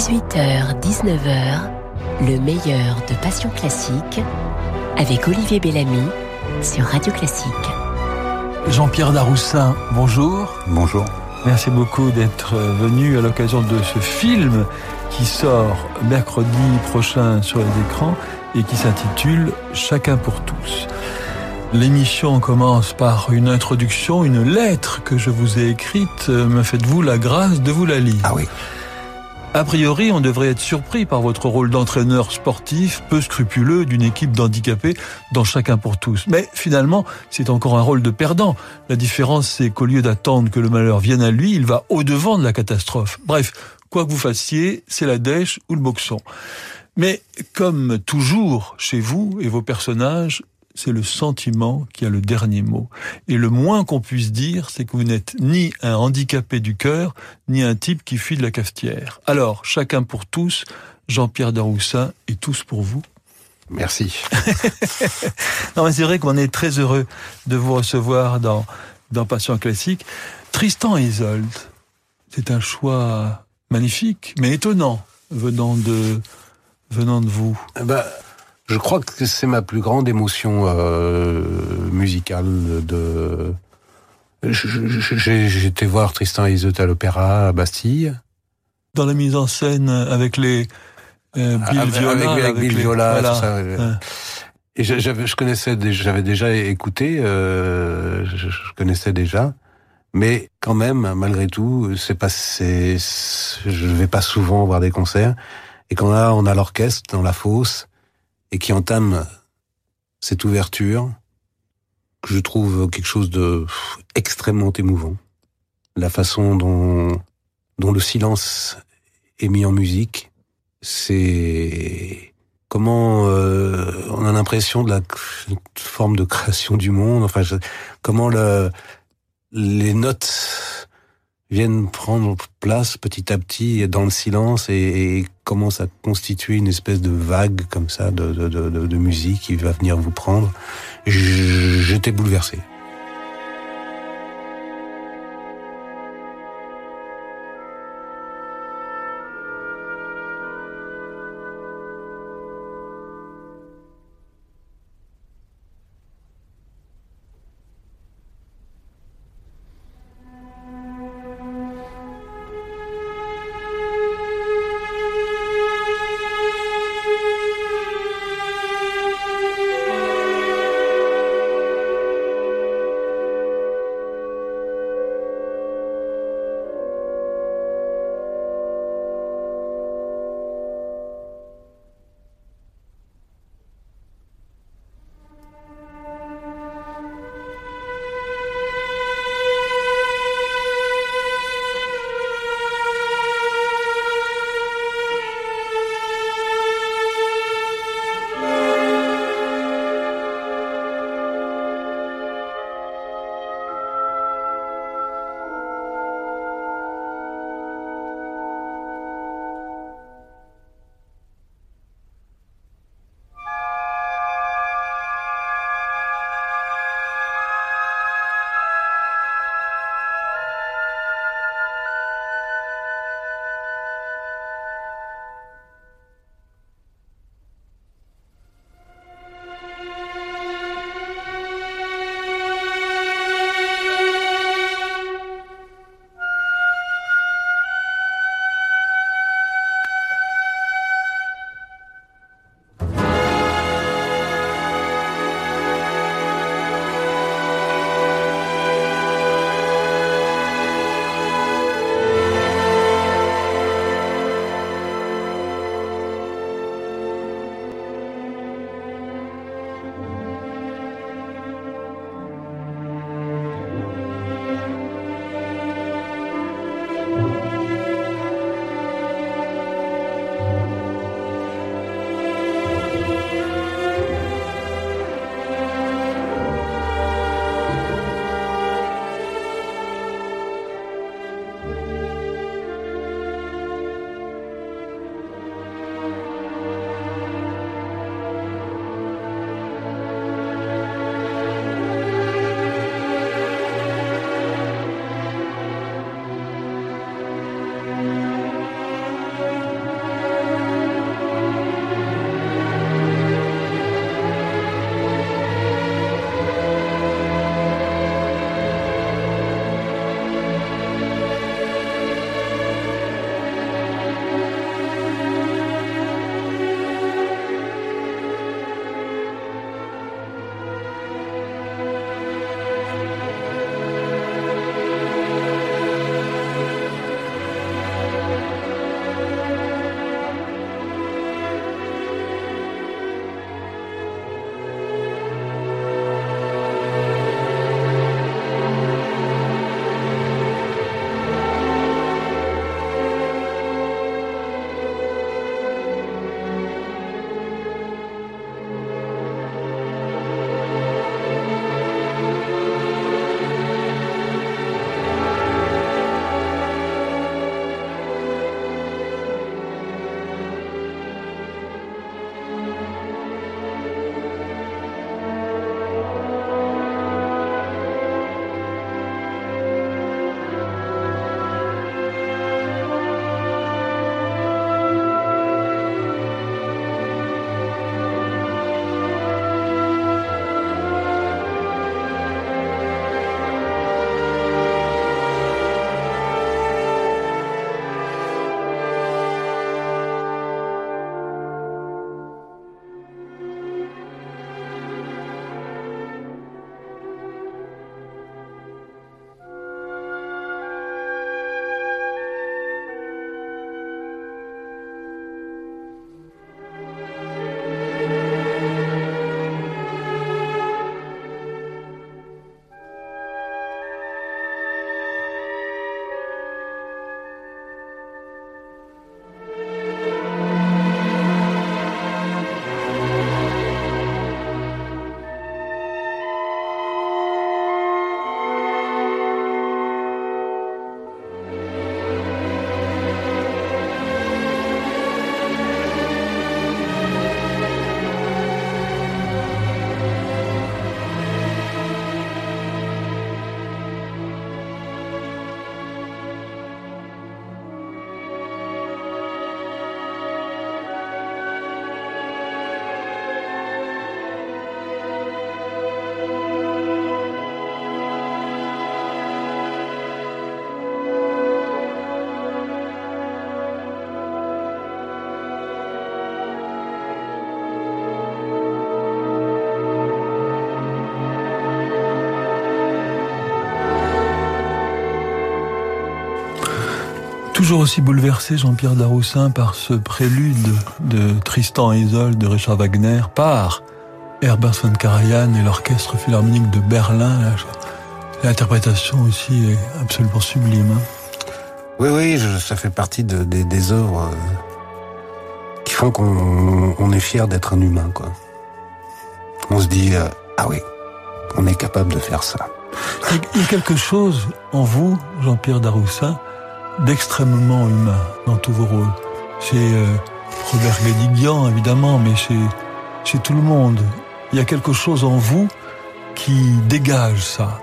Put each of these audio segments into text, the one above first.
18h-19h, le meilleur de Passion Classique avec Olivier Bellamy sur Radio Classique. Jean-Pierre Daroussin, bonjour. Bonjour. Merci beaucoup d'être venu à l'occasion de ce film qui sort mercredi prochain sur les écrans et qui s'intitule Chacun pour tous. L'émission commence par une introduction, une lettre que je vous ai écrite. Me faites-vous la grâce de vous la lire? Ah oui. A priori, on devrait être surpris par votre rôle d'entraîneur sportif peu scrupuleux d'une équipe d'handicapés dans chacun pour tous. Mais finalement, c'est encore un rôle de perdant. La différence, c'est qu'au lieu d'attendre que le malheur vienne à lui, il va au-devant de la catastrophe. Bref, quoi que vous fassiez, c'est la dèche ou le boxon. Mais comme toujours chez vous et vos personnages, c'est le sentiment qui a le dernier mot. Et le moins qu'on puisse dire, c'est que vous n'êtes ni un handicapé du cœur, ni un type qui fuit de la cafetière. Alors, chacun pour tous, Jean-Pierre Daroussin et tous pour vous. Merci. non, mais c'est vrai qu'on est très heureux de vous recevoir dans, dans Passion Classique. Tristan et Isolde, c'est un choix magnifique, mais étonnant, venant de, venant de vous. Bah, je crois que c'est ma plus grande émotion euh, musicale. De, j'ai été voir Tristan et à l'opéra à Bastille. Dans la mise en scène avec les euh, Bill avec, Viola, avec, avec Bill les- Viola, voilà. tout ça. ouais. Et j'avais, je connaissais, j'avais déjà écouté, euh, je, je connaissais déjà, mais quand même, malgré tout, c'est pas, c'est, je vais pas souvent voir des concerts. Et quand là, on a l'orchestre dans la fosse et qui entame cette ouverture, que je trouve quelque chose de extrêmement émouvant. La façon dont, dont le silence est mis en musique, c'est comment euh, on a l'impression de la forme de création du monde. Enfin, comment le, les notes viennent prendre place petit à petit dans le silence et, commencent à constituer une espèce de vague comme ça de, de, musique qui va venir vous prendre. J'étais bouleversé. Toujours aussi bouleversé, Jean-Pierre Daroussin, par ce prélude de Tristan et Isolde de Richard Wagner, par Herbert von Karajan et l'Orchestre Philharmonique de Berlin. L'interprétation aussi est absolument sublime. Hein. Oui, oui, ça fait partie de, des œuvres euh, qui font qu'on est fier d'être un humain, quoi. On se dit, euh, ah oui, on est capable de faire ça. Il y a quelque chose en vous, Jean-Pierre Daroussin, d'extrêmement humain dans tous vos rôles. Chez euh, Robert Guédiguian, évidemment, mais chez tout le monde. Il y a quelque chose en vous qui dégage ça.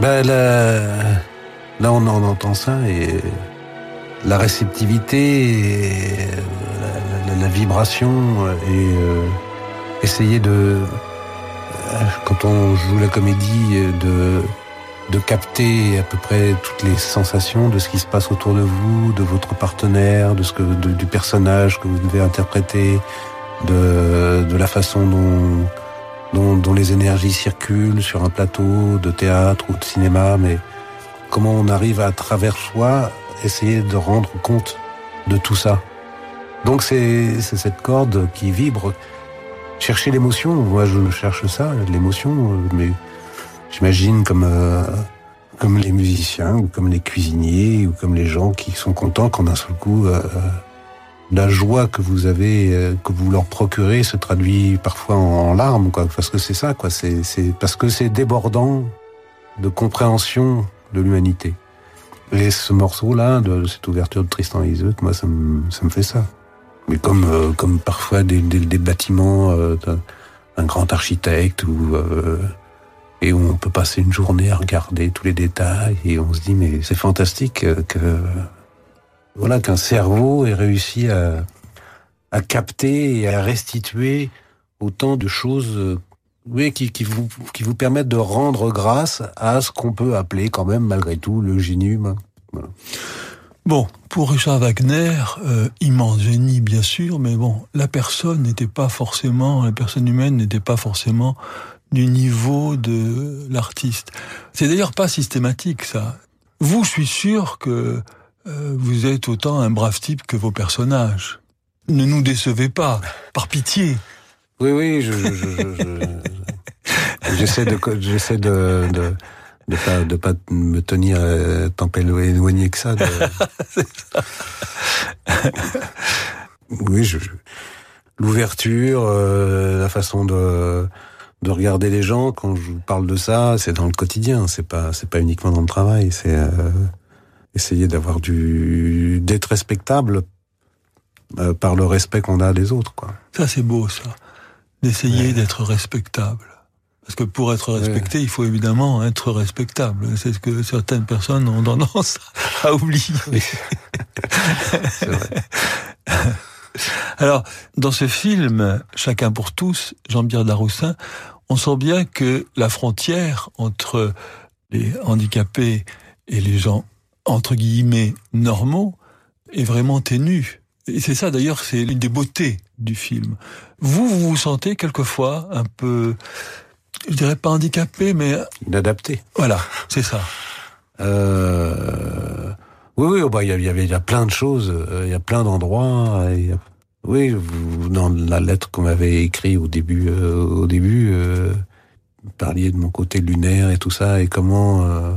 Ben là, là on en entend ça et la réceptivité, et la, vibration et euh, essayer de, euh, quand on joue la comédie, de de capter à peu près toutes les sensations de ce qui se passe autour de vous, de votre partenaire, de ce que du personnage que vous devez interpréter, de, de la façon dont, dont, dont les énergies circulent sur un plateau de théâtre ou de cinéma, mais comment on arrive à travers soi essayer de rendre compte de tout ça. Donc c'est cette corde qui vibre. Chercher l'émotion, moi je cherche ça, l'émotion, mais j'imagine comme euh, comme les musiciens ou comme les cuisiniers ou comme les gens qui sont contents quand d'un seul coup euh, la joie que vous avez euh, que vous leur procurez se traduit parfois en, larmes quoi. Parce que c'est ça quoi. C'est parce que c'est débordant de compréhension de l'humanité. Et ce morceau là de cette ouverture de Tristan et Iseut moi ça me ça me fait ça. Mais comme comme parfois des, des, des bâtiments d'un grand architecte ou et où on peut passer une journée à regarder tous les détails et on se dit mais c'est fantastique que voilà qu'un cerveau ait réussi à, à capter et à restituer autant de choses oui, qui, qui, vous, qui vous permettent de rendre grâce à ce qu'on peut appeler quand même malgré tout le génie humain. Bon, pour Richard Wagner, euh, immense génie bien sûr, mais bon, la personne n'était pas forcément, la personne humaine n'était pas forcément du niveau de l'artiste. C'est d'ailleurs pas systématique ça. Vous, je suis sûr que euh, vous êtes autant un brave type que vos personnages. Ne nous décevez pas, par pitié. Oui, oui, je, j'essaie de, j'essaie de, de, de pas, de pas me tenir euh, tant éloigné que ça. De... ça. oui, je, l'ouverture, euh, la façon de de regarder les gens. Quand je vous parle de ça, c'est dans le quotidien. C'est pas, c'est pas uniquement dans le travail. C'est euh, essayer d'avoir du, d'être respectable euh, par le respect qu'on a des autres, quoi. Ça, c'est beau, ça. D'essayer d'être respectable. Parce que pour être respecté, il faut évidemment être respectable. C'est ce que certaines personnes ont tendance à oublier. c'est vrai. Alors, dans ce film, Chacun pour tous, Jean-Pierre Daroussin, on sent bien que la frontière entre les handicapés et les gens, entre guillemets, normaux, est vraiment ténue. Et c'est ça d'ailleurs, c'est l'une des beautés du film. Vous, vous vous sentez quelquefois un peu, je dirais pas handicapé, mais... Inadapté. Voilà, c'est ça. Euh... Oui, oui, oh, bah, il y avait, il y a plein de choses, euh, il y a plein d'endroits, il oui, dans la lettre qu'on m'avait écrite au début, euh, au début, euh, vous parliez de mon côté lunaire et tout ça, et comment. Euh,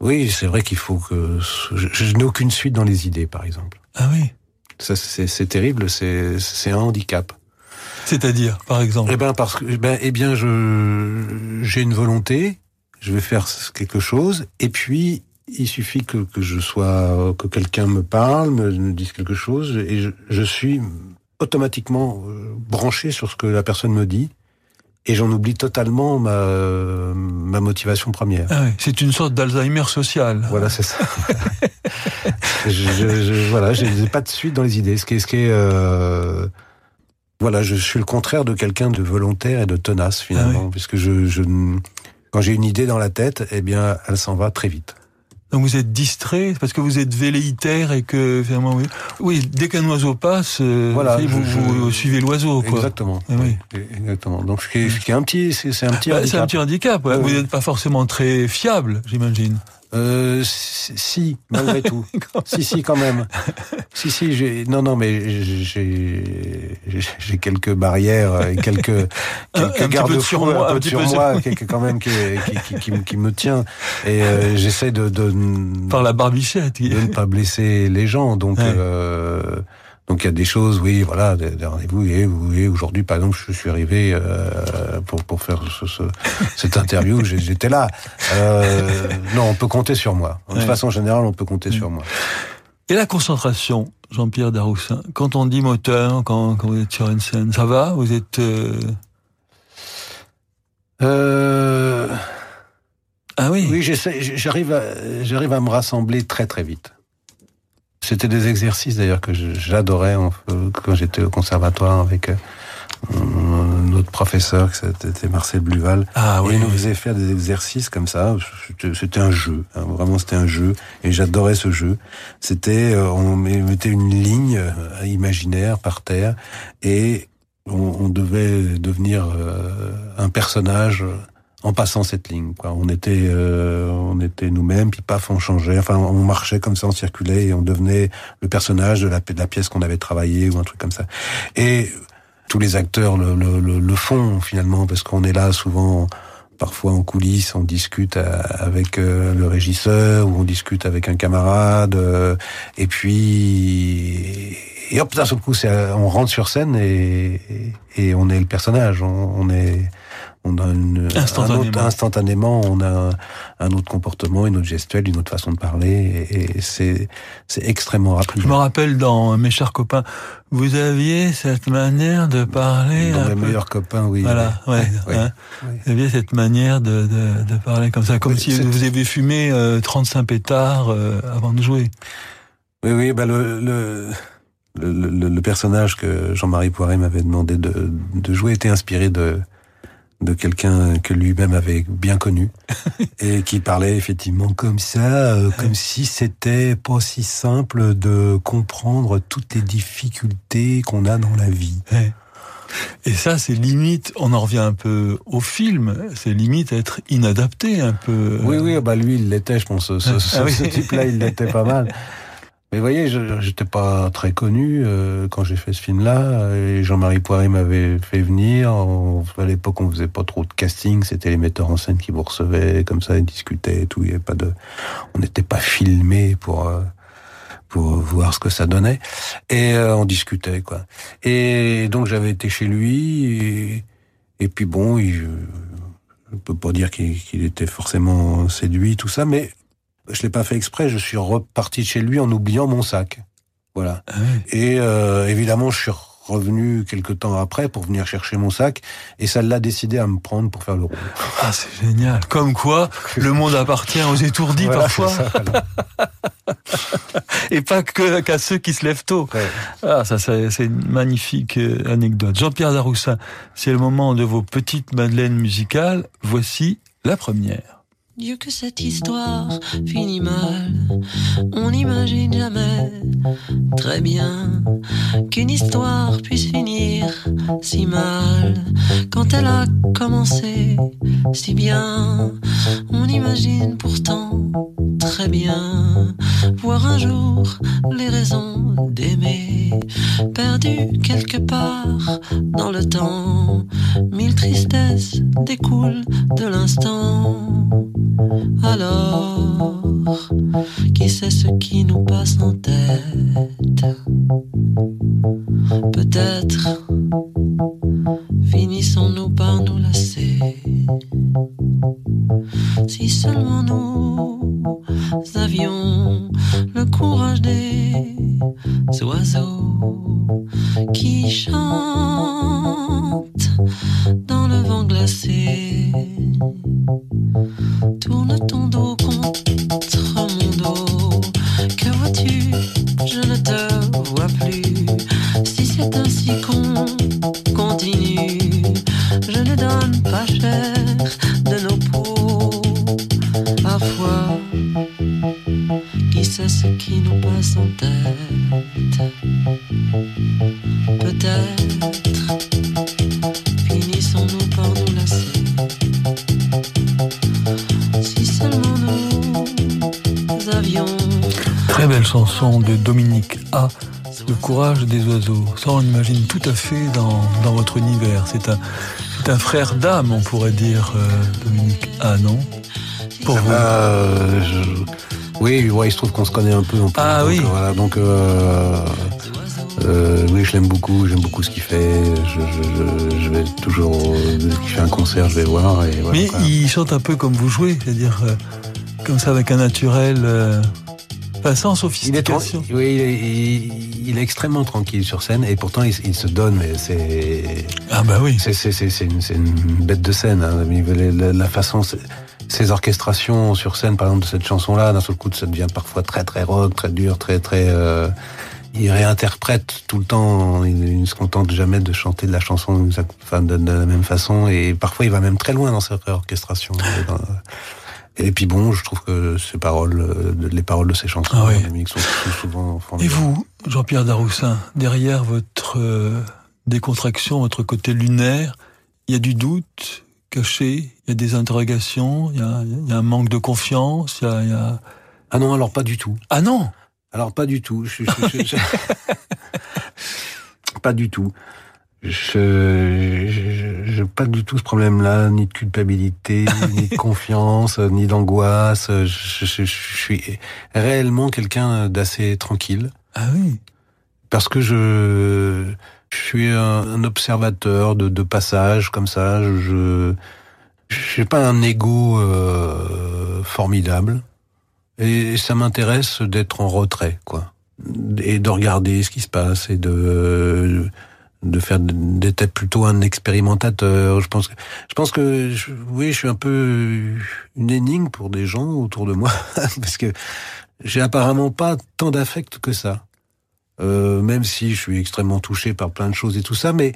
oui, c'est vrai qu'il faut que je, n'ai aucune suite dans les idées, par exemple. Ah oui. Ça, c'est terrible, c'est un handicap. C'est-à-dire, par exemple? Eh ben parce que, eh ben, eh bien, je j'ai une volonté, je vais faire quelque chose, et puis il suffit que, que je sois, que quelqu'un me parle, me, dise quelque chose, et je, je, suis automatiquement euh, branché sur ce que la personne me dit, et j'en oublie totalement ma, ma motivation première. Ah c'est une sorte d'Alzheimer social. Voilà, c'est ça. je, je, voilà, j'ai pas de suite dans les idées. Ce qui est, ce qui est euh, voilà, je suis le contraire de quelqu'un de volontaire et de tenace finalement, ah puisque je, je quand j'ai une idée dans la tête, eh bien, elle s'en va très vite. Donc vous êtes distrait parce que vous êtes velléitaire et que finalement oui, oui dès qu'un oiseau passe, euh, voilà, vous, vous, suivez l'oiseau quoi. Exactement. Eh oui. Exactement. Donc ce qui est, ce qui est un petit, c'est un petit bah, handicap. C'est un petit handicap. Vous n'êtes pas forcément très fiable, j'imagine. Euh, si, malgré tout. si, si, quand même. Si, si, j'ai, non, non, mais j'ai, j'ai quelques barrières et quelques, quelques garde-fous un peu sur moi, quelques, quand même, qui, qui, qui, qui, me tient. Et euh, j'essaie de, de, Par la barbichette. De ne pas blesser les gens. Donc, euh, donc il y a des choses, oui, voilà, des, rendez-vous. Et, et aujourd'hui, par exemple, je suis arrivé euh, pour pour faire ce, ce, cette interview, j'étais là. Euh, non, on peut compter sur moi. De ouais. façon générale, on peut compter sur moi. Et la concentration, Jean-Pierre Daroussin, quand on dit moteur, quand, quand vous êtes sur une scène, ça va? Vous êtes... Euh... Euh... Ah oui Oui, j'arrive à, j'arrive à me rassembler très très vite. C'était des exercices d'ailleurs que j'adorais quand j'étais au conservatoire avec euh, notre professeur, c'était Marcel Bluval. Ah, oui. Il nous faisait faire des exercices comme ça. C'était un jeu, hein, vraiment c'était un jeu. Et j'adorais ce jeu. C'était, euh, on mettait une ligne euh, imaginaire par terre et on, on devait devenir un personnage en passant cette ligne. Quoi. On était, euh, on était nous-mêmes, puis paf, on changeait. Enfin, on marchait comme ça, on circulait et on devenait le personnage de la, pièce qu'on avait travaillé ou un truc comme ça. Et tous les acteurs le, le, le, le font finalement parce qu'on est là souvent. Parfois en coulisses, on discute avec euh, le régisseur ou on discute avec un camarade. Euh, et puis, et hop, d'un seul coup, on rentre sur scène et, et on est le personnage. On, on est, on a une, instantanément. Un autre, instantanément, on a un, autre comportement, une autre gestuelle, une autre façon de parler, et, et c'est c'est extrêmement rapide. Je me rappelle dans mes chers copains, vous aviez cette manière de parler. Dans mes peu... meilleurs copains, oui. Voilà, ouais. Hein. Vous aviez cette manière de, de, de parler comme ça, comme si vous aviez fumé euh, 35 pétards euh, avant de jouer. Oui, oui, bah le, le... Le, le, le, personnage que Jean-Marie Poiret m'avait demandé de, de, jouer était inspiré de, de quelqu'un que lui-même avait bien connu et qui parlait effectivement comme ça, euh, comme si c'était pas si simple de comprendre toutes les difficultés qu'on a dans la vie. Et ça, c'est limite, on en revient un peu au film, c'est limite être inadapté un peu. Oui, oui, bah lui, il l'était, je pense. Ce, ce, ah oui. ce type-là, il l'était pas mal. Mais vous voyez, j'étais pas très connu euh, quand j'ai fait ce film-là. Et Jean-Marie Poiré m'avait fait venir. À l'époque, on faisait pas trop de casting. C'était les metteurs en scène qui vous recevaient comme ça, ils discutaient et tout. Il y avait pas de, on n'était pas filmé pour euh, pour voir ce que ça donnait. Et euh, on discutait quoi. Et donc j'avais été chez lui. Et, puis bon, je peux pas dire qu'il qu était forcément séduit tout ça, mais je l'ai pas fait exprès, je suis reparti chez lui en oubliant mon sac. Voilà. Ah oui. Et euh, évidemment, je suis revenu quelque temps après pour venir chercher mon sac et ça l'a décidé à me prendre pour faire le rôle. Ah, c'est génial. Comme quoi, le monde appartient aux étourdis voilà, parfois. Ça, voilà. et pas que qu'à ceux qui se lèvent tôt. Ouais. Ah, ça, c'est une magnifique euh, anecdote. Jean-Pierre Daroussin, c'est le moment de vos petites madeleines musicales. Voici la première. Dieu que cette histoire finit mal, on n'imagine jamais très bien qu'une histoire puisse finir si mal. Quand elle a commencé si bien, on imagine pourtant très bien voir un jour les raisons d'aimer perdues quelque part dans le temps. Mille tristesses découlent de l'instant. Alors, qui sait ce qui nous passe en tête? Peut-être finissons-nous par nous lasser. Si seulement nous avions le courage des oiseaux qui chantent Ça, on imagine tout à fait dans, dans votre univers. C'est un, un frère d'âme, on pourrait dire, euh, Dominique A, non? Pour vous euh, Oui, ouais, il se trouve qu'on se connaît un peu. ah donc, oui. Voilà, donc euh, oui, je l'aime beaucoup. J'aime beaucoup ce qu'il fait. Je, je, je, vais toujours. Dès qu'il fait un concert, je vais voir. Et voilà, Mais il chante un peu comme vous jouez, c'est-à-dire euh, comme ça avec un naturel. Euh, pas sans Il est, sophistication. oui, il est, il- il est extrêmement tranquille sur scène et pourtant il, il se donne. Mais c'est Ah bah oui. c'est une, bête de scène. Hein. La, façon, ses orchestrations sur scène, par exemple de cette chanson-là, d'un seul coup, ça devient parfois très très rock, très dur, très très. euh, il réinterprète tout le temps. Il, ne se contente jamais de chanter de la chanson de, de la même façon et parfois il va même très loin dans sa réorchestration. Et Et puis bon, je trouve que ces paroles, euh, les paroles de ces chansons, Ah oui. Dominique, sont souvent Et formidables. vous, Jean-Pierre Daroussin, derrière votre euh, décontraction, votre côté lunaire, il y a du doute caché, il y a des interrogations, il y a, il y a un manque de confiance, il y a... il y a- Ah non, alors pas du tout. Ah non? Alors pas du tout. Je, je- je- je- pas du tout. Je, je, je- pas du tout ce problème-là, ni de culpabilité, ni de confiance, ni d'angoisse. Je, je- je- suis réellement quelqu'un d'assez tranquille Ah oui parce que je, je suis un, un observateur de, de passage comme ça. Je, je n'ai pas un ego euh, formidable et ça m'intéresse d'être en retrait, quoi, et de regarder ce qui se passe et de de faire d'être plutôt un expérimentateur. Je pense que je pense que je- oui, je suis un peu une énigme pour des gens autour de moi parce que j'ai apparemment pas tant d'affect que ça. Euh, même si je suis extrêmement touché par plein de choses et tout ça, mais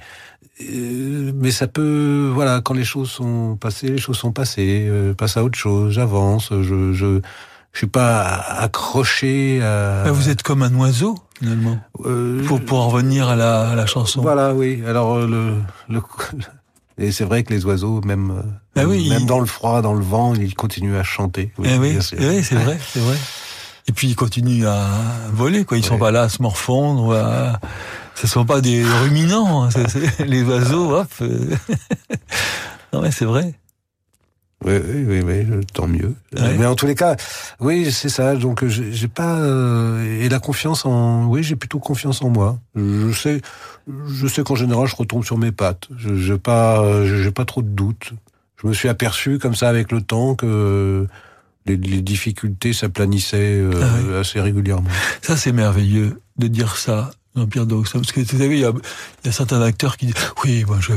euh, mais ça peut, voilà, quand les choses sont passées, les choses sont passées, euh, passe à autre chose, j'avance, je je je suis pas accroché à. Ah, Vous êtes comme un oiseau, finalement, Euh, pour, pour en revenir à la, à la chanson. Voilà, oui. Alors euh, le, le et c'est vrai que les oiseaux, même Ah oui, même dans le froid, dans le vent, ils continuent à chanter. Eh oui, sûr. eh oui, c'est vrai, c'est vrai. Et puis ils continuent à voler, quoi. Ils sont Ouais. pas là à se morfondre. à- Ce sont pas des ruminants. hein. Les oiseaux, hop. non mais c'est vrai. Oui, oui, oui, oui, tant mieux. Ouais. Mais en tous les cas, oui, c'est ça. Donc, euh, j'ai pas euh, et la confiance en, oui, j'ai plutôt confiance en moi. Je sais, je sais qu'en général, je retombe sur mes pattes. Je j'ai pas, euh, j'ai pas trop de doutes. Je me suis aperçu comme ça avec le temps que les, les difficultés s'aplanissaient euh, Ah assez régulièrement. Ça c'est merveilleux de dire ça, Jean-Pierre. Parce que vous savez, il y a, il y a certains acteurs qui disent oui, moi je,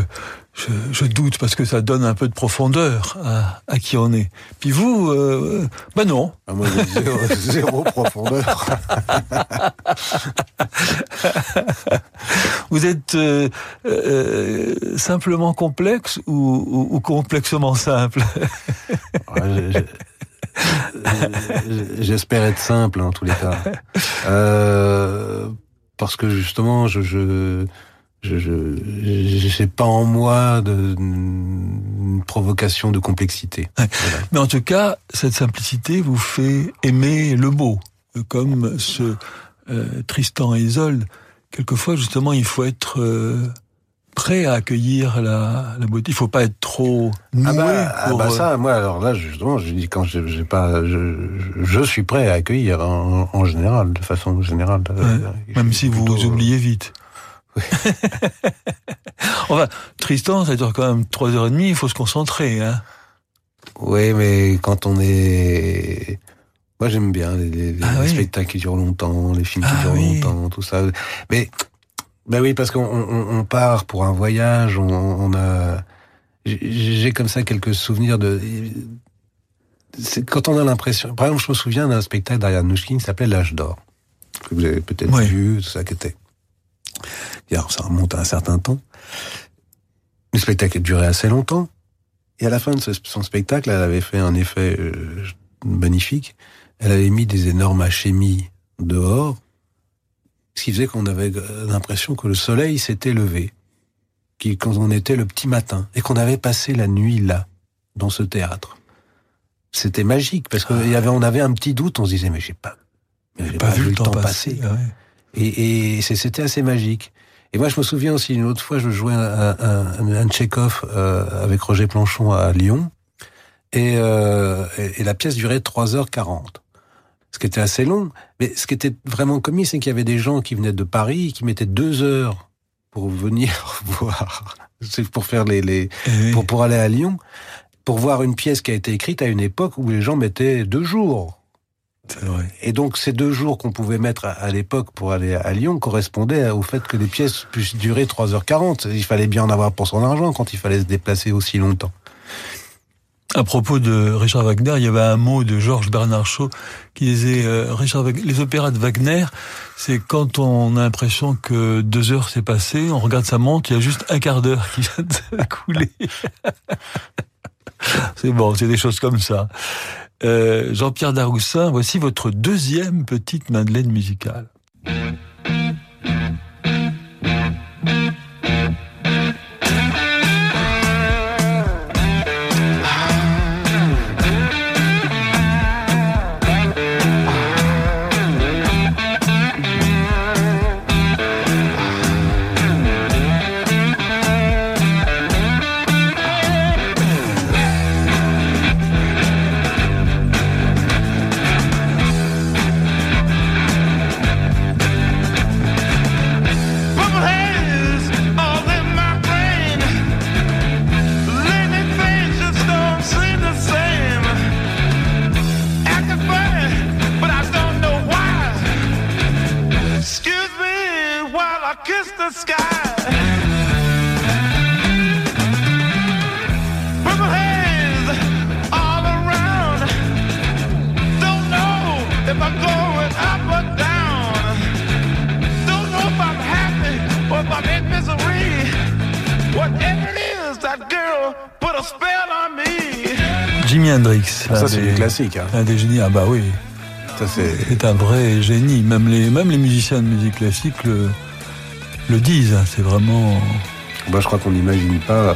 je, je doute parce que ça donne un peu de profondeur à, à qui on est. Puis vous, euh, ben non. Ah, moi, zéro, zéro profondeur. Vous êtes euh, euh, simplement complexe ou, ou, ou complexement simple? Je- J'espère être simple en tous les cas. Euh, parce que justement, je je je je j'ai pas en moi de une provocation de complexité. Ouais. Voilà. Mais en tout cas, cette simplicité vous fait aimer le beau, comme ce euh, Tristan et Isolde. Quelquefois, justement, il faut être euh, prêt à accueillir la, la beauté. Il faut pas être trop noué Ah bah, ah pour, bah euh, ça, moi alors là justement, je dis quand je j'ai pas, je, je- suis prêt à accueillir en, en général, de façon générale. Euh, Je même si vous plutôt- oubliez vite. enfin, Tristan, ça dure quand même trois heures et demie. Il faut se concentrer. Hein. Oui, mais quand on est... Moi, j'aime bien les, les- les Ah oui. spectacles qui durent longtemps, les films qui Ah durent oui. longtemps, tout ça. Mais, ben oui, parce qu'on on, on part pour un voyage, on, on a... J'ai comme ça quelques souvenirs de... Quand on a l'impression... Par exemple, je me souviens d'un spectacle d'Ariane Nouchkine qui s'appelait L'âge d'or, que vous avez peut-être Oui. vu, tout ça qui était... Alors, ça remonte à un certain temps. Le spectacle a duré assez longtemps. Et à la fin de ce- son spectacle, elle avait fait un effet euh, magnifique. Elle avait mis des énormes achémies dehors, ce qui faisait qu'on avait l'impression que le soleil s'était levé, qui- quand on était le petit matin, et qu'on avait passé la nuit là, dans ce théâtre. C'était magique, parce qu'on avait, on avait un petit doute, on se disait, mais j'ai pas, J'ai Pas, vu le temps passer. passer. Ouais. Et, c'était assez magique. Et moi, je me souviens aussi une autre fois, je jouais un, un, un Tchekhov euh, avec Roger Planchon à Lyon, et, euh, et, et la pièce durait 3h40. Ce qui était assez long. Mais ce qui était vraiment comique, c'est qu'il y avait des gens qui venaient de Paris, qui mettaient deux heures pour venir voir, pour faire les, les Eh oui. pour, pour aller à Lyon, pour voir une pièce qui a été écrite à une époque où les gens mettaient deux jours. Et donc ces deux jours qu'on pouvait mettre à, l'époque pour aller à Lyon correspondaient au fait que les pièces puissent durer 3h40. Il fallait bien en avoir pour son argent quand il fallait se déplacer aussi longtemps. À propos de Richard Wagner, il y avait un mot de Georges Bernard Shaw qui disait euh, les opéras de Wagner, c'est quand on a l'impression que deux heures s'est passé, on regarde sa montre, il y a juste un quart d'heure qui vient de s'écouler. c'est bon, c'est des choses comme ça. Euh, Jean-Pierre Daroussin, voici votre deuxième petite Madeleine musicale. Classique. Hein. Un des génies, ah bah oui, Ça, c'est... c'est un vrai génie. Même les, même les musiciens de musique classique le, le disent. hein. C'est vraiment... Moi, je crois qu'on n'imagine pas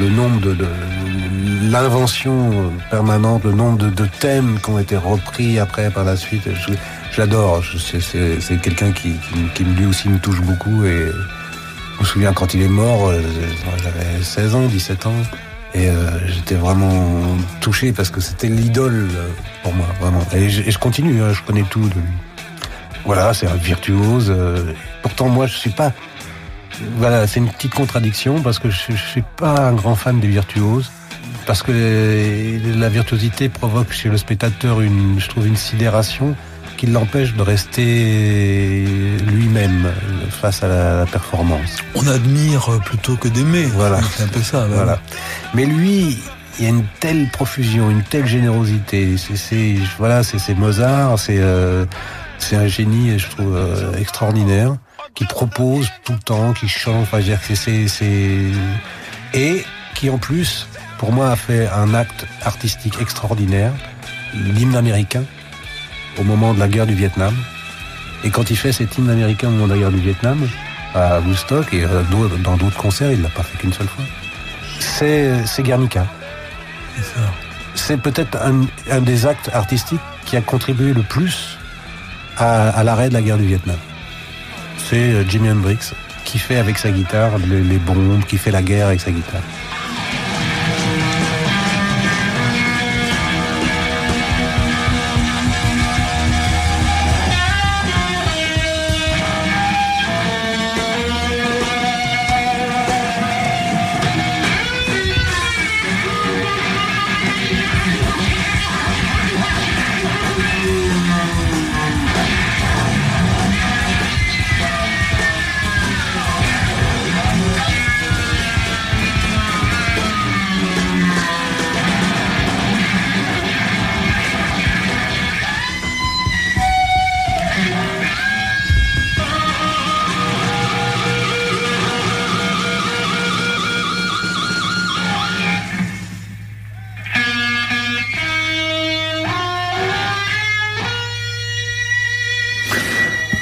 le nombre de, de- l'invention permanente, le nombre de, de thèmes qui ont été repris après par la suite. Je- J'adore. C'est, quelqu'un qui, qui, qui, lui aussi me touche beaucoup et je me souviens quand il est mort, euh, j'avais 16 ans, 17 ans. Et euh, j'étais vraiment touché parce que c'était l'idole euh, pour moi, vraiment. Et je, continue, hein, je connais tout de lui. Voilà, c'est un virtuose. euh, pourtant, moi, je suis pas voilà, c'est une petite contradiction parce que je, je suis pas un grand fan des virtuoses. Parce que la virtuosité provoque chez le spectateur une, je trouve, une sidération qui l'empêche de rester lui-même face à la, la performance. On admire plutôt que d'aimer. Voilà. C'est un peu ça. Voilà. Mais lui, il y a une telle profusion, une telle générosité. C'est, voilà, c'est, Mozart, c'est, euh, c'est un génie, je trouve, euh, extraordinaire, qui propose tout le temps, qui chante. Enfin, c'est, et qui en plus, pour moi, a fait un acte artistique extraordinaire, l'hymne américain, au moment de la guerre du Vietnam. Et quand il fait cet hymne américain au moment de la guerre du Vietnam, à Woodstock et euh, dans d'autres concerts, il l'a pas fait qu'une seule fois. C'est, Guernica. C'est peut-être un, un des actes artistiques qui a contribué le plus à, à l'arrêt de la guerre du Vietnam. C'est euh, Jimi Hendrix qui fait avec sa guitare les, les bombes, qui fait la guerre avec sa guitare.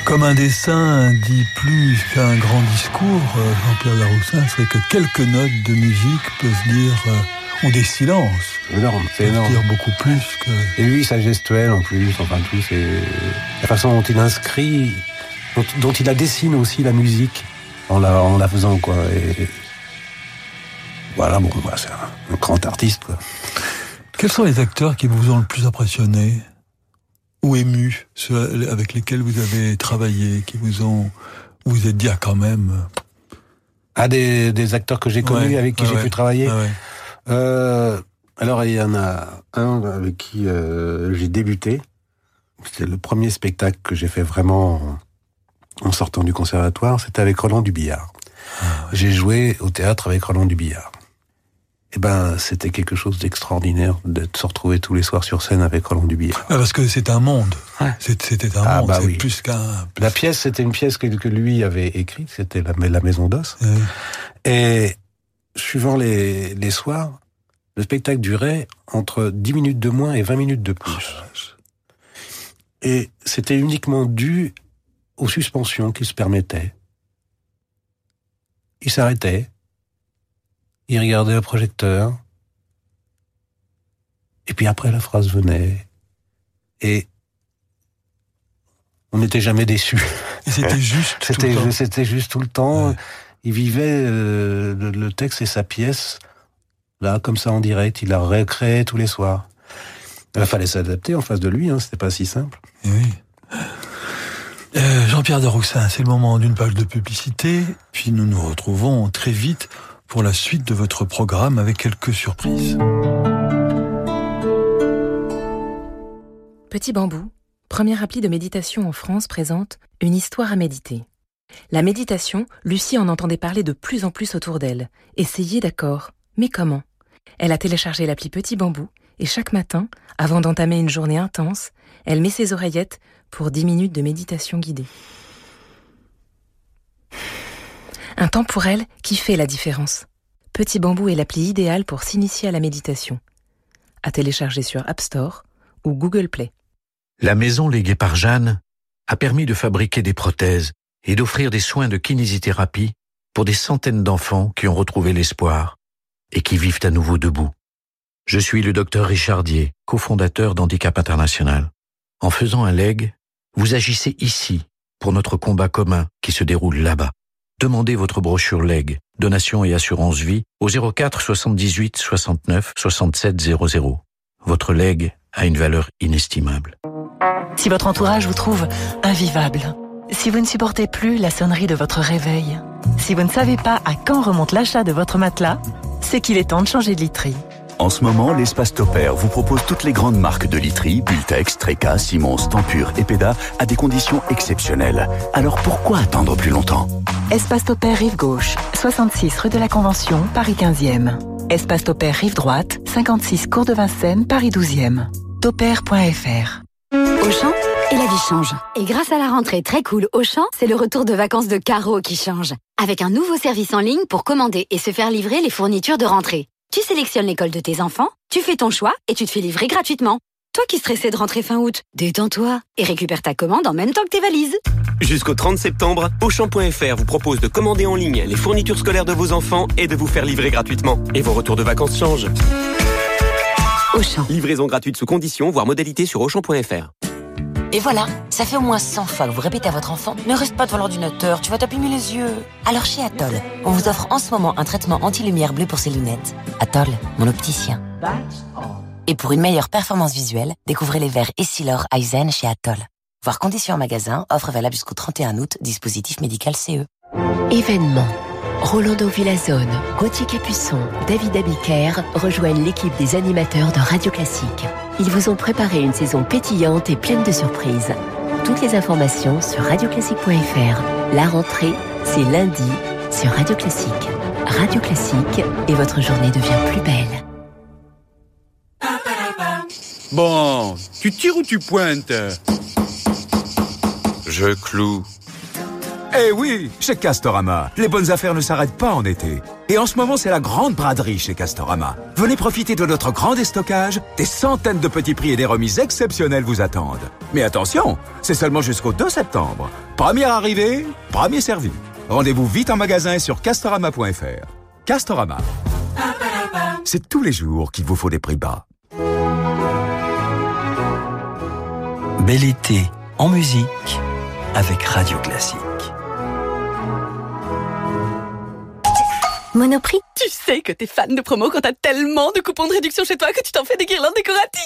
Comme un dessin dit plus qu'un grand discours, euh, Jean-Pierre Laroussin, c'est que quelques notes de musique peuvent dire euh, ou des silences. Énorme, c'est énorme. dire beaucoup plus que. Et lui, sa gestuelle en plus, enfin tout, c'est la façon dont il inscrit, dont, dont il la dessine aussi la musique en la, en la faisant quoi. Et voilà, bon, bah, c'est un, un grand artiste quoi. Quels sont les acteurs qui vous ont le plus impressionné? Ou ému, ceux avec lesquels vous avez travaillé, qui vous ont, vous êtes dit ah quand même. Ah, des, des acteurs que j'ai connus, Ouais, avec qui ouais, j'ai ouais. pu travailler. Ah. Euh, alors, il y en a un avec qui euh, j'ai débuté. C'était le premier spectacle que j'ai fait vraiment en, en sortant du conservatoire. C'était avec Roland Dubillard. J'ai joué au théâtre avec Roland Dubillard. Et ben, c'était quelque chose d'extraordinaire de se retrouver tous les soirs sur scène avec Roland Dubillard. Ah, parce que c'est un monde. Ouais. C'était un Ah, monde. bah oui. plus qu'un. La pièce, c'était une pièce que, que lui avait écrite. C'était la, la Maison d'Os. Et suivant les, les soirs, le spectacle durait entre 10 minutes de moins et 20 minutes de plus. Et c'était uniquement dû aux suspensions qu'il se permettait. Il s'arrêtait, il regardait le projecteur, et puis après la phrase venait, et on n'était jamais déçus. Et c'était juste. tout le C'était temps. c'était juste tout le temps. Ouais. Il vivait euh, le, le texte et sa pièce là comme ça en direct. Il la recréait tous les soirs. Il fallait s'adapter en face de lui. Hein, C'était pas si simple. Eh oui. Euh, Jean-Pierre de Roussin, c'est le moment d'une page de publicité, puis nous nous retrouvons très vite pour la suite de votre programme avec quelques surprises. Petit Bambou, première appli de méditation en France, présente une histoire à méditer. La méditation, Lucie en entendait parler de plus en plus autour d'elle. Essayez d'accord, mais comment? Elle a téléchargé l'appli Petit Bambou et chaque matin, avant d'entamer une journée intense, elle met ses oreillettes pour 10 minutes de méditation guidée. Un temps pour elle qui fait la différence. Petit Bambou est l'appli idéale pour s'initier à la méditation. À télécharger sur App Store ou Google Play. La maison léguée par Jeanne a permis de fabriquer des prothèses et d'offrir des soins de kinésithérapie pour des centaines d'enfants qui ont retrouvé l'espoir et qui vivent à nouveau debout. Je suis le docteur Richardier, cofondateur d'Handicap International. En faisant un leg, vous agissez ici pour notre combat commun qui se déroule là-bas. Demandez votre brochure leg, donation et assurance vie au 04 78 69 67 00. Votre leg a une valeur inestimable. Si votre entourage vous trouve invivable, si vous ne supportez plus la sonnerie de votre réveil, si vous ne savez pas à quand remonte l'achat de votre matelas, c'est qu'il est temps de changer de literie. En ce moment, l'espace Topair vous propose toutes les grandes marques de literie, Bultex, Treca, Simons, Tempur et Peda à des conditions exceptionnelles. Alors pourquoi attendre plus longtemps? Espace Topair Rive Gauche, 66 rue de la Convention, Paris 15e. Espace Topair Rive Droite, 56 cours de Vincennes, Paris 12e. Topair.fr Auchan et la vie change. Et grâce à la rentrée très cool Auchan, c'est le retour de vacances de Caro qui change. Avec un nouveau service en ligne pour commander et se faire livrer les fournitures de rentrée. Tu sélectionnes l'école de tes enfants, tu fais ton choix et tu te fais livrer gratuitement. Toi qui stressais de rentrer fin août, détends-toi et récupère ta commande en même temps que tes valises. Jusqu'au 30 septembre, Auchan.fr vous propose de commander en ligne les fournitures scolaires de vos enfants et de vous faire livrer gratuitement. Et vos retours de vacances changent. Auchan. Livraison gratuite sous conditions, voire modalité sur Auchan.fr. Et voilà, ça fait au moins 100 fois que vous répétez à votre enfant Ne reste pas devant l'ordinateur, tu vas t'abîmer les yeux. Alors chez Atoll, on vous offre en ce moment un traitement anti-lumière bleue pour ses lunettes. Atoll, mon opticien. Et pour une meilleure performance visuelle, découvrez les verres Essilor Eisen chez Atoll. Voir conditions en magasin, offre valable jusqu'au 31 août, dispositif médical CE. Événement. Rolando Villazone, Gauthier Capuçon, David Abiker rejoignent l'équipe des animateurs de Radio Classique. Ils vous ont préparé une saison pétillante et pleine de surprises. Toutes les informations sur radioclassique.fr. La rentrée, c'est lundi sur Radio Classique. Radio Classique et votre journée devient plus belle. Bon, tu tires ou tu pointes? Je cloue. Eh oui, chez Castorama, les bonnes affaires ne s'arrêtent pas en été. Et en ce moment, c'est la grande braderie chez Castorama. Venez profiter de notre grand déstockage. Des centaines de petits prix et des remises exceptionnelles vous attendent. Mais attention, c'est seulement jusqu'au 2 septembre. Première arrivée, premier servi. Rendez-vous vite en magasin et sur castorama.fr. Castorama. c'est tous les jours qu'il vous faut des prix bas. Bel été en musique avec Radio Classique. Monoprix Tu sais que t'es fan de promo quand t'as tellement de coupons de réduction chez toi que tu t'en fais des guirlandes décoratives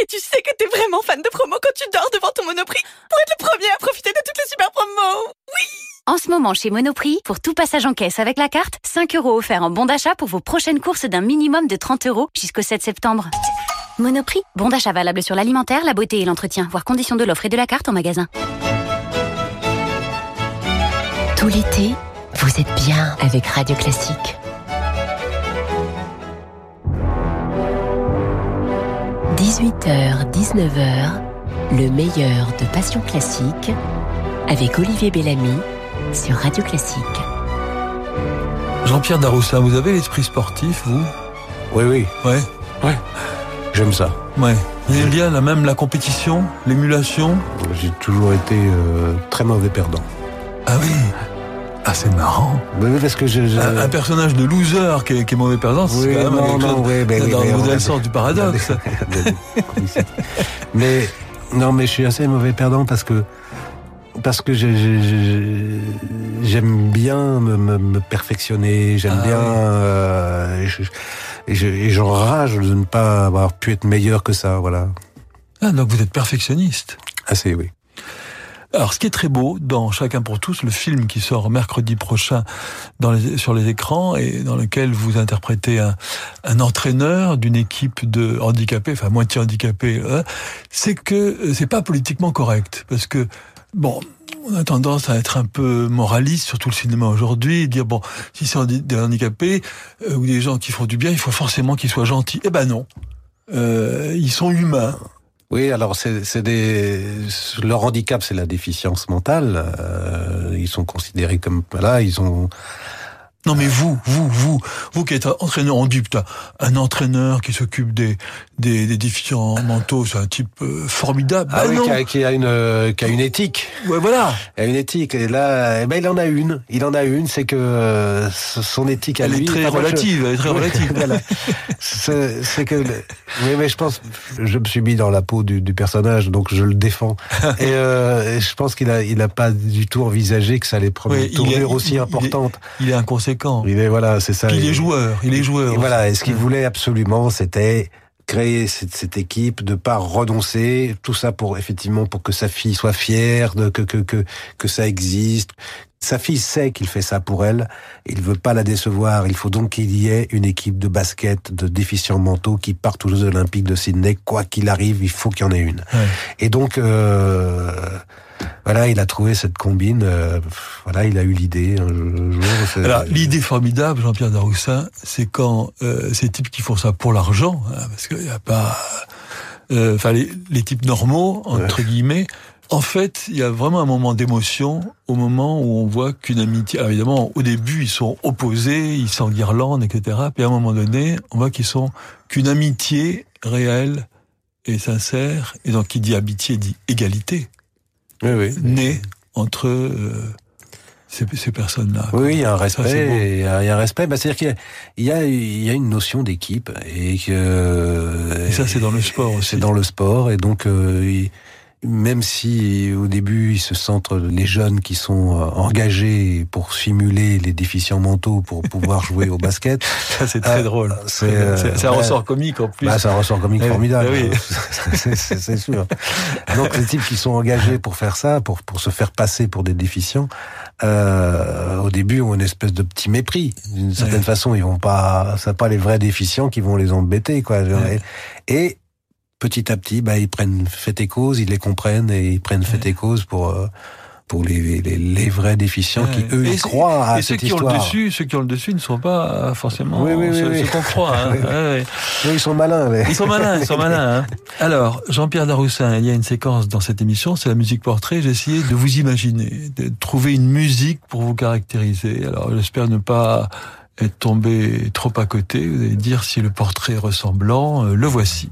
Et tu sais que t'es vraiment fan de promo quand tu dors devant ton Monoprix pour être le premier à profiter de toutes les super promos Oui En ce moment, chez Monoprix, pour tout passage en caisse avec la carte, 5 euros offerts en bon d'achat pour vos prochaines courses d'un minimum de 30 euros jusqu'au 7 septembre. Monoprix, bon d'achat valable sur l'alimentaire, la beauté et l'entretien, voire conditions de l'offre et de la carte en magasin. Tout l'été, vous êtes bien avec Radio Classique. 18h, 19h, le meilleur de Passion Classique avec Olivier Bellamy sur Radio Classique. Jean-Pierre Daroussin, vous avez l'esprit sportif, vous? Oui, oui. Ouais. Ouais. J'aime ça. Ouais. Vous aimez bien la même la compétition, l'émulation? J'ai toujours été euh, très mauvais perdant. Ah oui ah, c'est marrant. Oui, parce que je, je... Un, un, personnage de loser qui est, qui est mauvais perdant, c'est oui, quand même non, non, oui, ben, dans le oui, modèle sort du paradoxe. mais non, mais je suis assez mauvais perdant parce que parce que j'aime bien me, me- me perfectionner, j'aime Ah bien euh, et je- et je- j'enrage de ne pas avoir pu être meilleur que ça, voilà. Ah, donc vous êtes perfectionniste. Assez, oui. Alors, ce qui est très beau dans Chacun pour tous, le film qui sort mercredi prochain dans les, sur les écrans et dans lequel vous interprétez un, un entraîneur d'une équipe de handicapés, enfin moitié handicapés, hein, c'est que euh, c'est pas politiquement correct parce que bon. On a tendance à être un peu moraliste, surtout le cinéma aujourd'hui, et dire bon, si c'est des handicapés euh, ou des gens qui font du bien, il faut forcément qu'ils soient gentils. Eh ben non, euh, ils sont humains. Oui, alors c'est des leur handicap, c'est la déficience mentale. Euh, ils sont considérés comme voilà, ils ont Non mais vous, vous, vous, vous qui êtes un entraîneur, on dit putain, un entraîneur qui s'occupe des, des, des déficients mentaux, c'est un type euh, formidable. ah Bah oui, qui a, qui a une euh, qui a une éthique. Ouais, voilà. Il a une éthique. Et là, eh ben, il en a une. Il en a une, c'est que euh, son éthique à Elle lui. est très relative, elle est très relative. voilà. C'est c'est que. Oui, mais je pense, je me suis mis dans la peau du, du personnage, donc je le défends. et, euh, et je pense qu'il a, il a pas du tout envisagé que ça allait prendre une tournure il- aussi il est- importante. Il est Il est voilà, c'est ça. Il est joueur, il est joueur. et voilà, et ce qu'il voulait absolument, c'était créer cette, cette équipe, de pas renoncer, tout ça pour effectivement pour que sa fille soit fière, de que que que que ça existe. Sa fille sait qu'il fait ça pour elle. Il veut pas la décevoir. Il faut donc qu'il y ait une équipe de basket de déficients mentaux qui partent aux Jeux Olympiques de Sydney. Quoi qu'il arrive, il faut qu'il y en ait une. Ouais. Et donc, euh, voilà, il a trouvé cette combine. euh, voilà, il a eu l'idée un jour. c'est- Alors, l'idée formidable, Jean-Pierre Daroussin, c'est quand euh, ces types qui font ça pour l'argent, hein, parce qu'il n'y a pas... euh, Enfin, les, les types normaux, entre guillemets, en fait, il y a vraiment un moment d'émotion au moment où on voit qu'une amitié... Alors évidemment, au début, ils sont opposés, ils s'enguirlandent, etc. Puis à un moment donné, on voit qu'ils sont qu'une amitié réelle et sincère. Et donc, qui dit amitié dit égalité. Oui, oui. Née entre euh, ces, ces personnes-là. Oui, il y a un respect. Il y, a il y a un respect. Bah, C'est-à-dire qu'il y y, y a une notion d'équipe et que. Et ça, c'est dans le sport aussi. C'est dans le sport et donc euh, il- même si au début ils se sentent les jeunes qui sont euh, engagés pour simuler les déficients mentaux pour pouvoir jouer au basket. Ça, c'est très euh, drôle. C'est c'est un bah, ressort comique en plus. Bah, c'est un ressort comique Eh formidable. eh oui. C'est- sûr. Donc les types qui sont engagés pour faire ça, pour pour se faire passer pour des déficients, euh, au début ont une espèce de petit mépris. D'une certaine façon, ils vont pas, c'est pas les vrais déficients qui vont les embêter, quoi. Et petit à petit, bah ils prennent fait et cause, ils les comprennent et ils prennent fait et cause pour euh, pour les, les, les vrais déficients qui eux Et croient à et ceux qui ont le dessus, ceux qui ont le dessus ne sont pas euh, forcément Oui, oui, oui, ceux, qu'on croit. Hein. Ouais, ouais. Ils sont malins. Ils sont malins, ils sont malins. Hein. Alors, Jean-Pierre Daroussin, il y a une séquence dans cette émission, c'est la musique portrait. J'ai essayé de vous imaginer, de trouver une musique pour vous caractériser. Alors, j'espère ne pas être tombé trop à côté. Vous allez dire si le portrait est ressemblant. Euh, Le voici.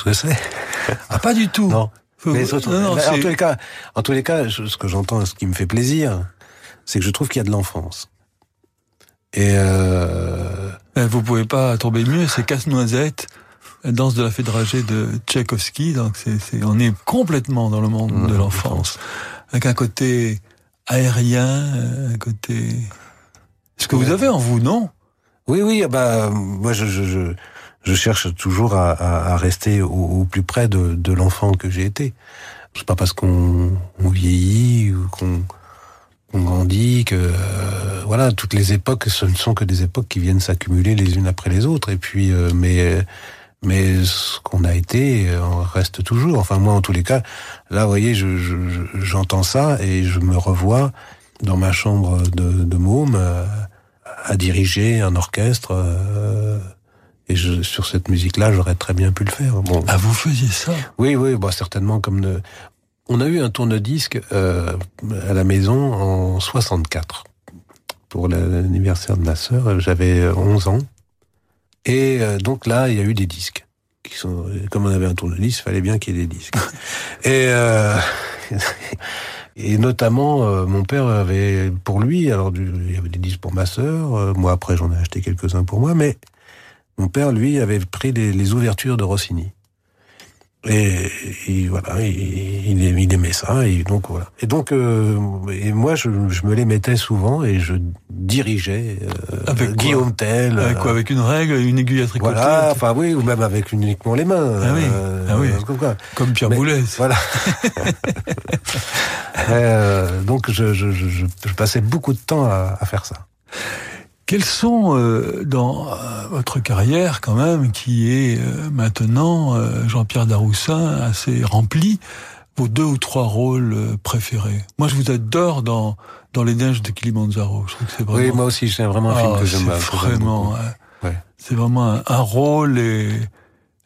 Ce que c'est. Ah, pas du tout. Non. Faut- Mais surtout- non, non, mais en tous les cas, en tous les cas, ce que j'entends, ce qui me fait plaisir, c'est que je trouve qu'il y a de l'enfance. Et euh, Eh, Vous pouvez pas tomber mieux, c'est Casse-Noisette, danse de la fée dragée de Tchaïkovski. Donc c'est, on est complètement dans le monde de l'enfance, avec un côté aérien, euh, un côté. Ce que vous avez en vous, non? Oui, oui, ah bah moi je je, je, je cherche toujours à, à, à rester au, au plus près de, de l'enfant que j'ai été. C'est pas parce qu'on on vieillit ou qu'on grandit que euh, voilà toutes les époques ce ne sont que des époques qui viennent s'accumuler les unes après les autres et puis euh, mais mais ce qu'on a été euh, on reste toujours enfin moi en tous les cas là vous voyez je je- je- j'entends ça et je me revois dans ma chambre de, de môme euh, à diriger un orchestre euh, et je, sur cette musique-là, j'aurais très bien pu le faire. Bon. Ah, vous faisiez ça? Oui, oui, bah certainement comme de... On a eu un tourne-disque euh, à la maison en 64 pour l'anniversaire de ma sœur. J'avais 11 ans et euh, donc là, il y a eu des disques. Qui sont, comme on avait un tourne-disque, il fallait bien qu'il y ait des disques. et euh, et notamment, euh, mon père avait pour lui, alors du- il y avait des disques pour ma sœur. euh, moi après, j'en ai acheté quelques-uns pour moi, mais mon père, lui, avait pris les, les ouvertures de Rossini. Et, et voilà, il, aimait ça, et donc voilà. Et donc, euh, et moi, je, je me les mettais souvent et je dirigeais euh, Avec Guillaume Tell. Avec euh, quoi Avec une règle, une aiguille à tricoter voilà, enfin oui, ou même avec uniquement les mains. Ah oui, euh, ah oui. comme quoi. Comme Pierre Mais- Boulez. Voilà. Euh, donc je, je, je, je- je passais beaucoup de temps à, à faire ça. Quels sont euh, dans euh, votre carrière quand même, qui est euh, maintenant euh, Jean-Pierre Daroussin assez rempli, vos deux ou trois rôles euh, préférés? Moi, je vous adore dans dans les neiges de Kilimanjaro. Je trouve que c'est vraiment. Oui, moi aussi, c'est vraiment un film Ah, que j'aime vraiment. euh, Ouais. C'est vraiment un, un rôle et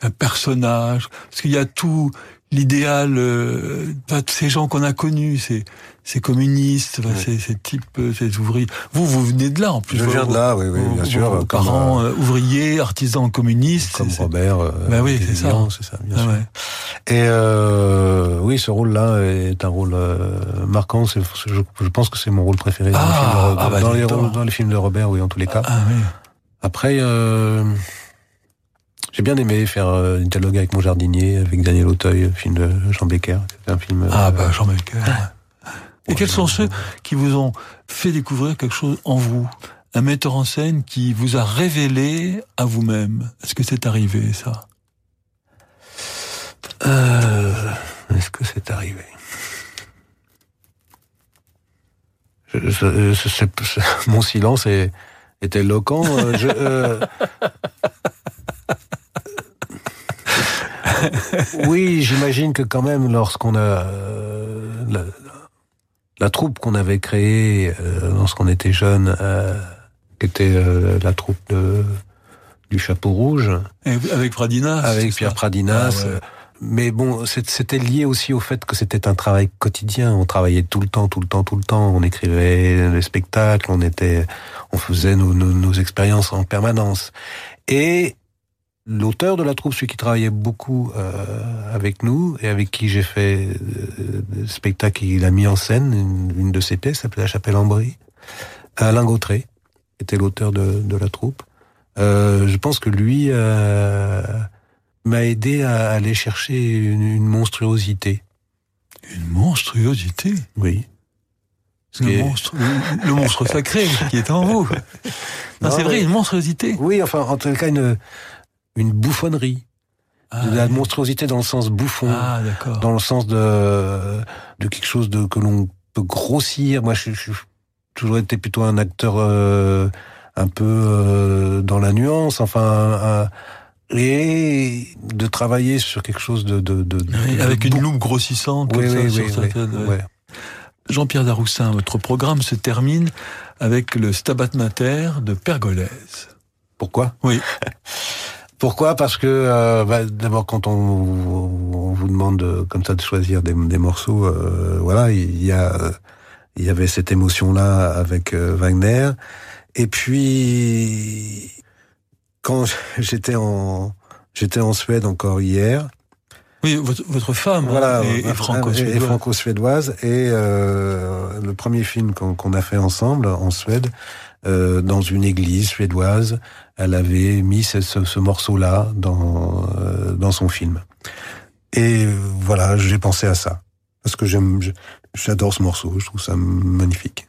un personnage. Parce qu'il y a tout l'idéal, euh, tous ces gens qu'on a connus, ces, ces communistes, enfin, ces, ces types, euh, ces ouvriers. Vous, vous venez de là, en plus. Je Vos- viens de là, oui, oui, vos- bien vos sûr, comme, parents euh, euh, ouvriers, artisans communistes. Comme Robert. Euh, Ben oui, c'est ça. C'est ça, bien Ah sûr. ouais. Et euh, oui, ce rôle-là est un rôle euh, marquant. Je, je pense que c'est mon rôle préféré dans, Ah, les, films de, Robert- ah bah, dans, les, donc. rôles- dans les films de Robert, oui, en tous les cas. Ah oui. Après, euh, j'ai bien aimé faire euh, un dialogue avec mon jardinier, avec Daniel Auteuil, film de Jean Becker. C'était un film. Ah bah Jean Melker. Et quels sont ceux qui vous ont fait découvrir quelque chose en vous? Un metteur en scène qui vous a révélé à vous-même. Est-ce que c'est arrivé ça? Euh, Est-ce que c'est arrivé? Mon silence est, est éloquent. euh, euh, oui, j'imagine que quand même, lorsqu'on a euh, la, troupe qu'on avait créée euh, lorsqu'on était jeune, euh, qui était euh, la troupe de, du Chapeau Rouge, Et Avec Pradinas avec Pierre ça Pradinas. Ah ouais. Mais bon, c'était lié aussi au fait que c'était un travail quotidien. On travaillait tout le temps, tout le temps, tout le temps. On écrivait les spectacles, on était, on faisait nos, nos, nos expériences en permanence. Et l'auteur de la troupe, celui qui travaillait beaucoup euh, avec nous et avec qui j'ai fait euh, des spectacles qu'il a mis en scène, une, une de ses pièces s'appelait La Chapelle en Brie, Alain Gautret était l'auteur de, de la troupe. Euh, je pense que lui euh, m'a aidé à aller chercher une, une monstruosité. Une monstruosité? Oui. Le est- monstre, le, le monstre sacré qui est en vous. Non, c'est vrai, une monstruosité. Oui, enfin, en tout cas, une, une bouffonnerie. de la monstruosité dans le sens bouffon. Ah. Dans le sens de, de quelque chose de, que l'on peut grossir. Moi, je suis toujours été plutôt un acteur euh, un peu euh, dans la nuance, enfin, un- et de travailler sur quelque chose de... de, de, de- Oui, de avec une loupe grossissante Oui, comme oui, ça oui, sur oui, certaines- ouais. Jean-Pierre Daroussin, votre programme se termine avec le Stabat Mater de Pergolèse. Pourquoi? Oui. Pourquoi? Parce que euh, bah, d'abord quand on, on vous demande de- comme ça de choisir des, des morceaux, euh, voilà, il y a euh, il y avait cette émotion là avec euh, Wagner, et puis quand j'étais en j'étais en Suède encore hier. Oui, votre, votre femme Voilà, hein, est, et franco-suédoise. Et euh, le premier film qu'on a fait ensemble en Suède, euh, dans une église suédoise, elle avait mis ce, ce, ce morceau-là dans euh, dans son film. Et voilà, j'ai pensé à ça parce que j'adore ce morceau. Je trouve ça magnifique.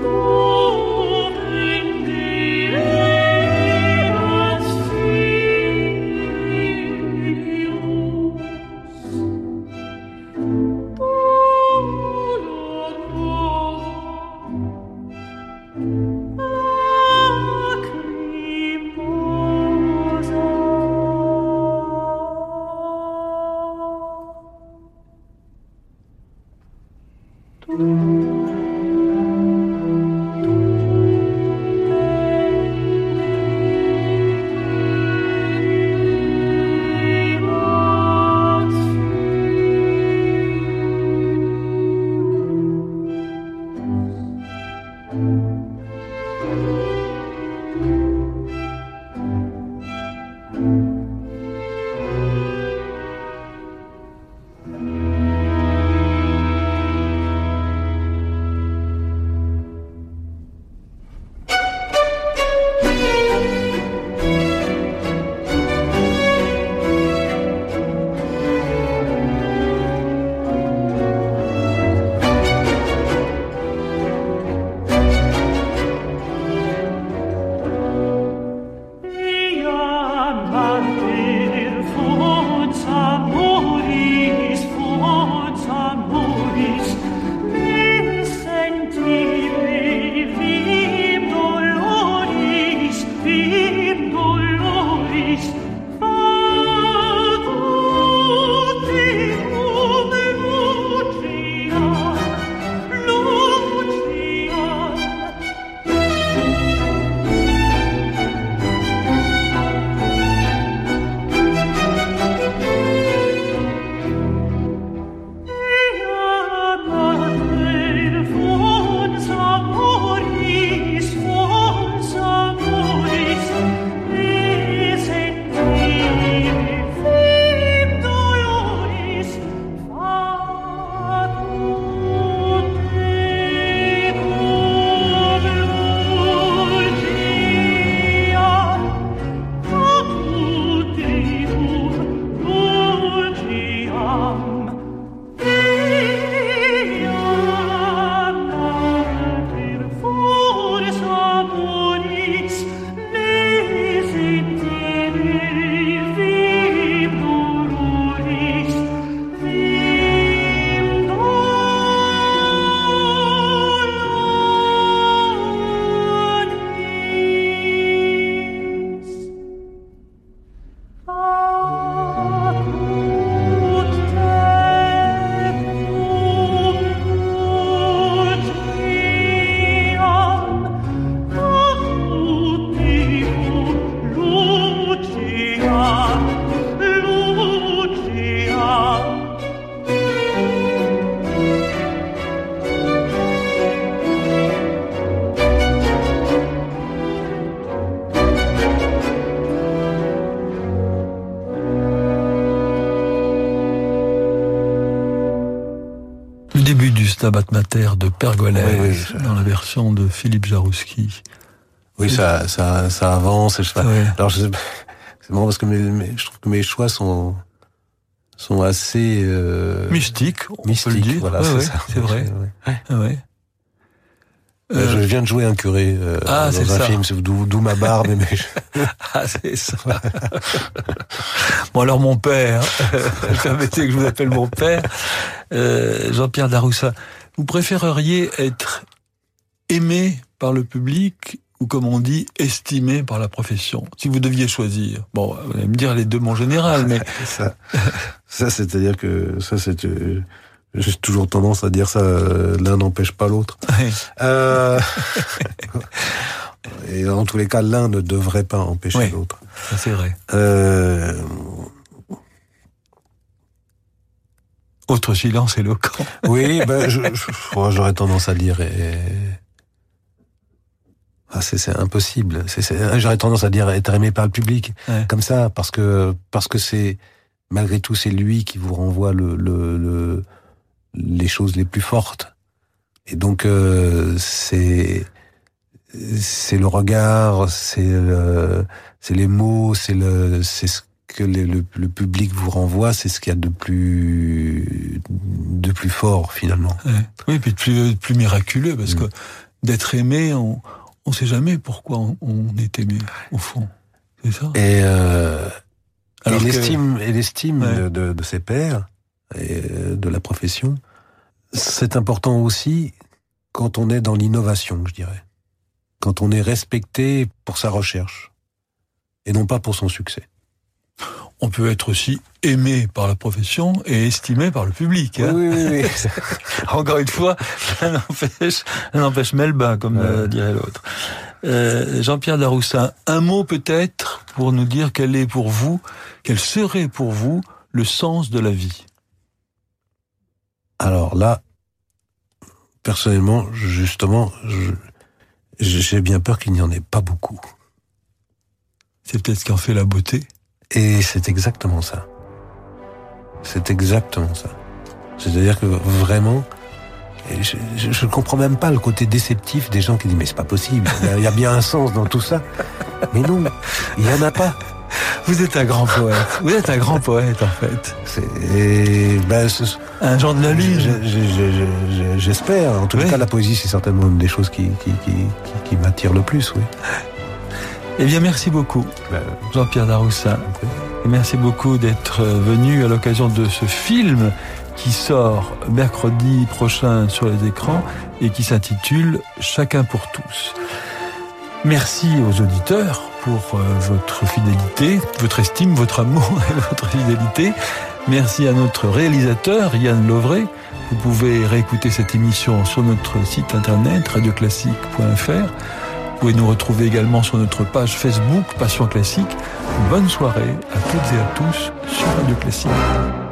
Oh. De Pergolèse, Oui, oui, ça- dans la version de Philippe Jarouski. Oui, ça, ça, ça avance. Et je, Ouais. Alors, je- c'est marrant parce que mes, mes- je trouve que mes choix sont sont assez euh, Mystique, on peut le mystiques. dire. Voilà, Ouais, c'est ouais, vrai. Ouais. Euh, Euh, Je viens de jouer un curé euh, Ah, dans un ça. film, d'où ma barbe. mais je- Ah, c'est ça. bon, alors mon père, permettez que je vous appelle mon père, euh, Jean-Pierre Daroussa, vous préféreriez être aimé par le public ou, comme on dit, estimé par la profession? Si vous deviez choisir. Bon, vous allez me dire les deux, mon général, mais... ça, ça c'est-à-dire que ça, c'est euh, j'ai toujours tendance à dire ça. euh, L'un n'empêche pas l'autre. Euh, et dans tous les cas, l'un ne devrait pas empêcher Oui. l'autre. Ça, c'est vrai. Euh, Autre silence éloquent. oui, ben, j'aurais tendance à dire. et- Ah, c'est impossible. C'est- J'aurais tendance à dire être aimé par le public, Ouais. comme ça, parce que parce que c'est malgré tout c'est lui qui vous renvoie le, le, le- les choses les plus fortes. Et donc euh, c'est c'est le regard, c'est le- c'est les mots, c'est le c'est ce que le, le, le public vous renvoie, c'est ce qu'il y a de plus de plus fort finalement. Ouais. Oui, puis de plus, de plus miraculeux, parce Mm. que d'être aimé, on ne sait jamais pourquoi on, on est aimé, au fond. C'est ça Et, euh, Alors et que- l'estime, et l'estime Ouais. de, de, de ses pairs et euh, de la profession, c'est important aussi quand on est dans l'innovation, je dirais. Quand on est respecté pour sa recherche et non pas pour son succès. On peut être aussi aimé par la profession et estimé par le public. hein. Oui, oui, oui. Encore une fois, l'un n'empêche, Melba, comme euh, dirait l'autre. Euh, Jean-Pierre Daroussin, un mot peut-être pour nous dire quel est pour vous, quel serait pour vous le sens de la vie? Alors là, personnellement, justement, je- j'ai bien peur qu'il n'y en ait pas beaucoup. C'est peut-être ce qui en fait la beauté. Et c'est exactement ça. C'est exactement ça. C'est-à-dire que vraiment, je, je comprends même pas le côté déceptif des gens qui disent mais c'est pas possible. Il y, a, bien un sens dans tout ça. Mais non, il y en a pas. Vous êtes un grand poète. Vous êtes un grand poète, en fait. Et ben, ce- Un genre de la lune. je- je- je- je- J'espère. En tout Oui. cas, la poésie, c'est certainement une des choses qui, qui, qui, qui, qui m'attire le plus, oui. Eh bien, merci beaucoup, Ben, Jean-Pierre Daroussin. Et merci beaucoup d'être venu à l'occasion de ce film qui sort mercredi prochain sur les écrans et qui s'intitule Chacun pour tous. Merci aux auditeurs pour euh, votre fidélité, votre estime, votre amour et votre fidélité. Merci à notre réalisateur Yann Lovray. Vous pouvez réécouter cette émission sur notre site internet radioclassique.fr. Vous pouvez nous retrouver également sur notre page Facebook Passion Classique. Bonne soirée à toutes et à tous sur Radio Classique.